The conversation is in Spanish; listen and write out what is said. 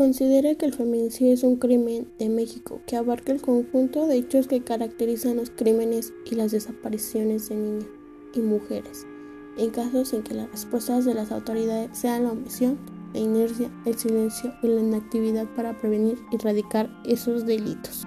considera que el feminicidio es un crimen de México que abarca el conjunto de hechos que caracterizan los crímenes y las desapariciones de niñas y mujeres, en casos en que las respuestas de las autoridades sean la omisión, la inercia, el silencio y la inactividad para prevenir y erradicar esos delitos.